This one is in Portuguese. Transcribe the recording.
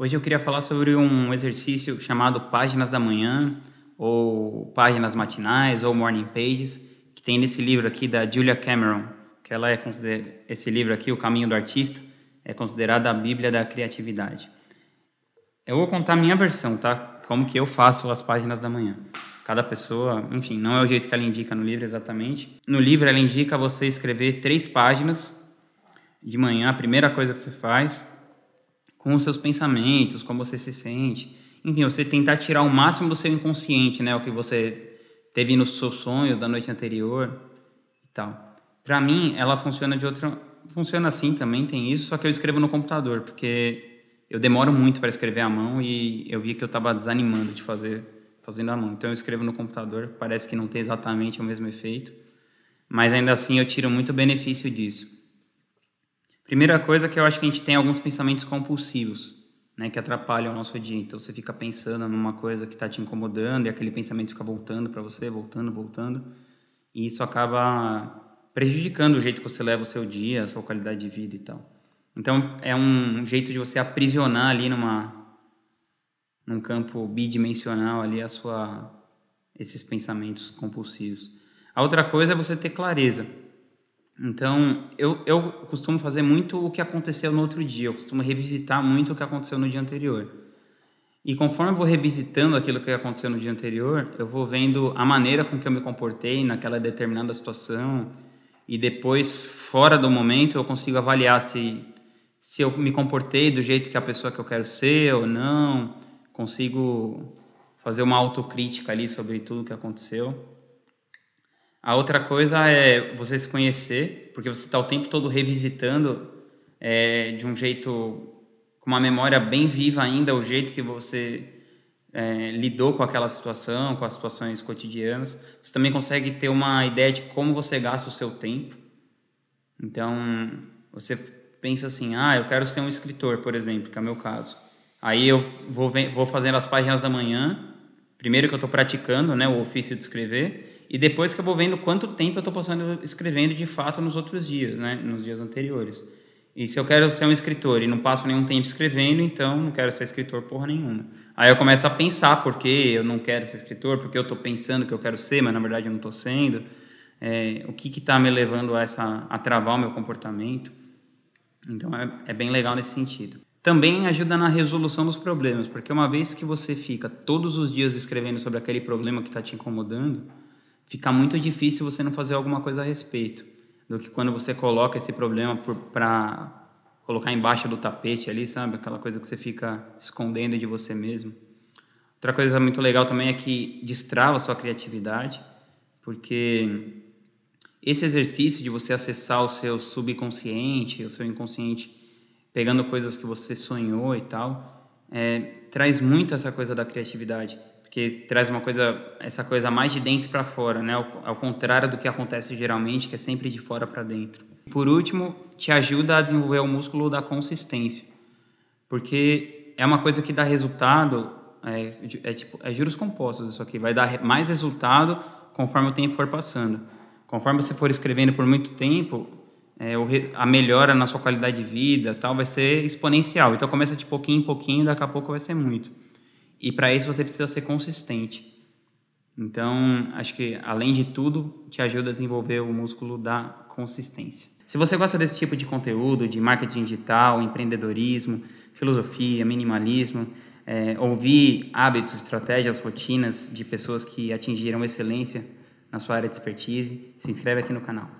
Hoje eu queria falar sobre um exercício chamado Páginas da Manhã, ou Páginas Matinais, ou Morning Pages, que tem nesse livro aqui da Julia Cameron, que ela é esse livro aqui, O Caminho do Artista, é considerada a Bíblia da Criatividade. Eu vou contar a minha versão, tá? Como que eu faço as páginas da manhã. Cada pessoa, enfim, não é o jeito que ela indica no livro exatamente. No livro ela indica você escrever três páginas de manhã, a primeira coisa que você faz, com os seus pensamentos, como você se sente. Enfim, você tentar tirar o máximo do seu inconsciente, né? O que você teve no seu sonho da noite anterior e tal. Para mim, ela funciona de outra... Funciona assim também, tem isso, só que eu escrevo no computador, porque eu demoro muito para escrever à mão e eu vi que eu estava desanimando de fazer fazendo à mão. Então eu escrevo no computador, parece que não tem exatamente o mesmo efeito, mas ainda assim eu tiro muito benefício disso. Primeira coisa que eu acho que a gente tem alguns pensamentos compulsivos, né, que atrapalham o nosso dia. Então você fica pensando numa coisa que está te incomodando e aquele pensamento fica voltando para você, voltando, voltando, e isso acaba prejudicando o jeito que você leva o seu dia, a sua qualidade de vida e tal. Então é um jeito de você aprisionar ali numa num campo bidimensional ali a sua esses pensamentos compulsivos. A outra coisa é você ter clareza. Então, eu, eu costumo fazer muito o que aconteceu no outro dia, eu costumo revisitar muito o que aconteceu no dia anterior. E conforme eu vou revisitando aquilo que aconteceu no dia anterior, eu vou vendo a maneira com que eu me comportei naquela determinada situação, e depois, fora do momento, eu consigo avaliar se, se eu me comportei do jeito que a pessoa que eu quero ser ou não, consigo fazer uma autocrítica ali sobre tudo que aconteceu. A outra coisa é você se conhecer, porque você está o tempo todo revisitando é, de um jeito, com uma memória bem viva ainda, o jeito que você é, lidou com aquela situação, com as situações cotidianas. Você também consegue ter uma ideia de como você gasta o seu tempo. Então, você pensa assim, ah, eu quero ser um escritor, por exemplo, que é o meu caso. Aí eu vou, vou fazendo as páginas da manhã, primeiro que eu estou praticando né, o ofício de escrever, e depois que eu vou vendo quanto tempo eu estou passando escrevendo de fato nos outros dias, né, nos dias anteriores. E se eu quero ser um escritor e não passo nenhum tempo escrevendo, então não quero ser escritor porra nenhuma. Aí eu começo a pensar por que eu não quero ser escritor, porque eu estou pensando que eu quero ser, mas na verdade eu não estou sendo. É, o que está me levando a, essa, a travar o meu comportamento. Então é, é bem legal nesse sentido também ajuda na resolução dos problemas, porque uma vez que você fica todos os dias escrevendo sobre aquele problema que está te incomodando, fica muito difícil você não fazer alguma coisa a respeito, do que quando você coloca esse problema para colocar embaixo do tapete ali, sabe? Aquela coisa que você fica escondendo de você mesmo. Outra coisa muito legal também é que destrava a sua criatividade, porque esse exercício de você acessar o seu subconsciente, o seu inconsciente pegando coisas que você sonhou e tal, é, traz muito essa coisa da criatividade, porque traz uma coisa, essa coisa mais de dentro para fora, né? Ao, contrário do que acontece geralmente, que é sempre de fora para dentro. Por último, te ajuda a desenvolver o músculo da consistência, porque é uma coisa que dá resultado, é, é tipo, é juros compostos isso aqui, vai dar mais resultado conforme o tempo for passando. Conforme você for escrevendo por muito tempo, é, a melhora na sua qualidade de vida tal vai ser exponencial. Então começa de pouquinho em pouquinho, daqui a pouco vai ser muito. E para isso você precisa ser consistente. Então, acho que além de tudo, te ajuda a desenvolver o músculo da consistência. Se você gosta desse tipo de conteúdo, de marketing digital, empreendedorismo, filosofia, minimalismo, é, ouvir hábitos, estratégias, rotinas de pessoas que atingiram excelência na sua área de expertise, se inscreve aqui no canal.